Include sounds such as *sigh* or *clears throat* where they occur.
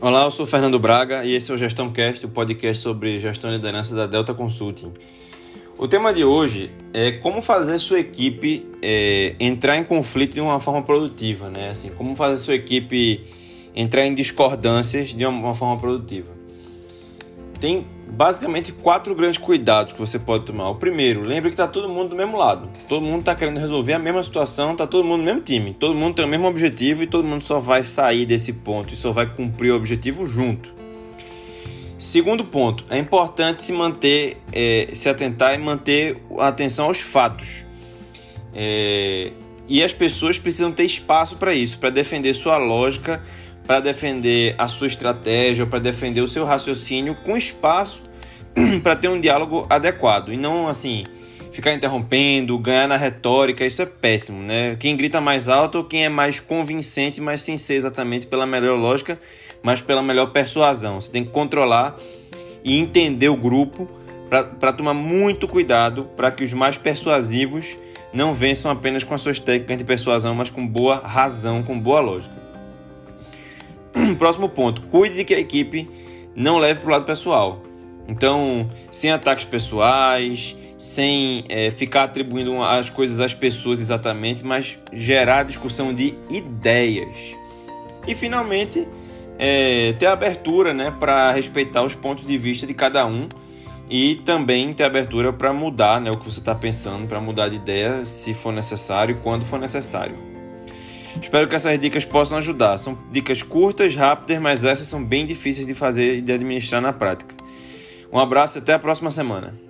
Olá, eu sou Fernando Braga e esse é o Gestão Cast, o podcast sobre gestão e liderança da Delta Consulting. O tema de hoje é como fazer sua equipe é, entrar em conflito de uma forma produtiva, né? Assim, como fazer sua equipe entrar em discordâncias de uma forma produtiva. Tem basicamente quatro grandes cuidados que você pode tomar. O primeiro, lembre que está todo mundo do mesmo lado. Todo mundo está querendo resolver a mesma situação, está todo mundo no mesmo time. Todo mundo tem o mesmo objetivo e todo mundo só vai sair desse ponto e só vai cumprir o objetivo junto. Segundo ponto, é importante se manter, é, se atentar e manter a atenção aos fatos. É, e as pessoas precisam ter espaço para isso, para defender sua lógica para defender a sua estratégia, para defender o seu raciocínio com espaço *clears throat* para ter um diálogo adequado e não assim ficar interrompendo, ganhar na retórica, isso é péssimo, né? Quem grita mais alto quem é mais convincente, mas sem ser exatamente pela melhor lógica, mas pela melhor persuasão. Você tem que controlar e entender o grupo para tomar muito cuidado para que os mais persuasivos não vençam apenas com as suas técnicas de persuasão, mas com boa razão, com boa lógica. *clears throat* Próximo ponto: cuide de que a equipe não leve para o lado pessoal. Então, sem ataques pessoais, sem é, ficar atribuindo as coisas às pessoas exatamente, mas gerar discussão de ideias. E finalmente, é, ter abertura né, para respeitar os pontos de vista de cada um e também ter abertura para mudar né, o que você está pensando, para mudar de ideia se for necessário, quando for necessário. Espero que essas dicas possam ajudar. São dicas curtas, rápidas, mas essas são bem difíceis de fazer e de administrar na prática. Um abraço e até a próxima semana.